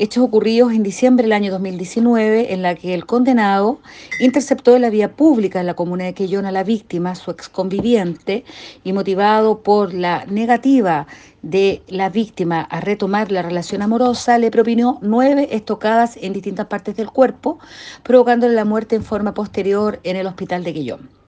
hechos ocurridos en diciembre del año 2019 en la que el condenado interceptó en la vía pública en la comuna de Quellón a la víctima, su exconviviente, y motivado por la negativa de la víctima a retomar la relación amorosa, le propinó nueve estocadas en distintas partes del cuerpo, provocándole la muerte en forma posterior en el hospital de Quellón.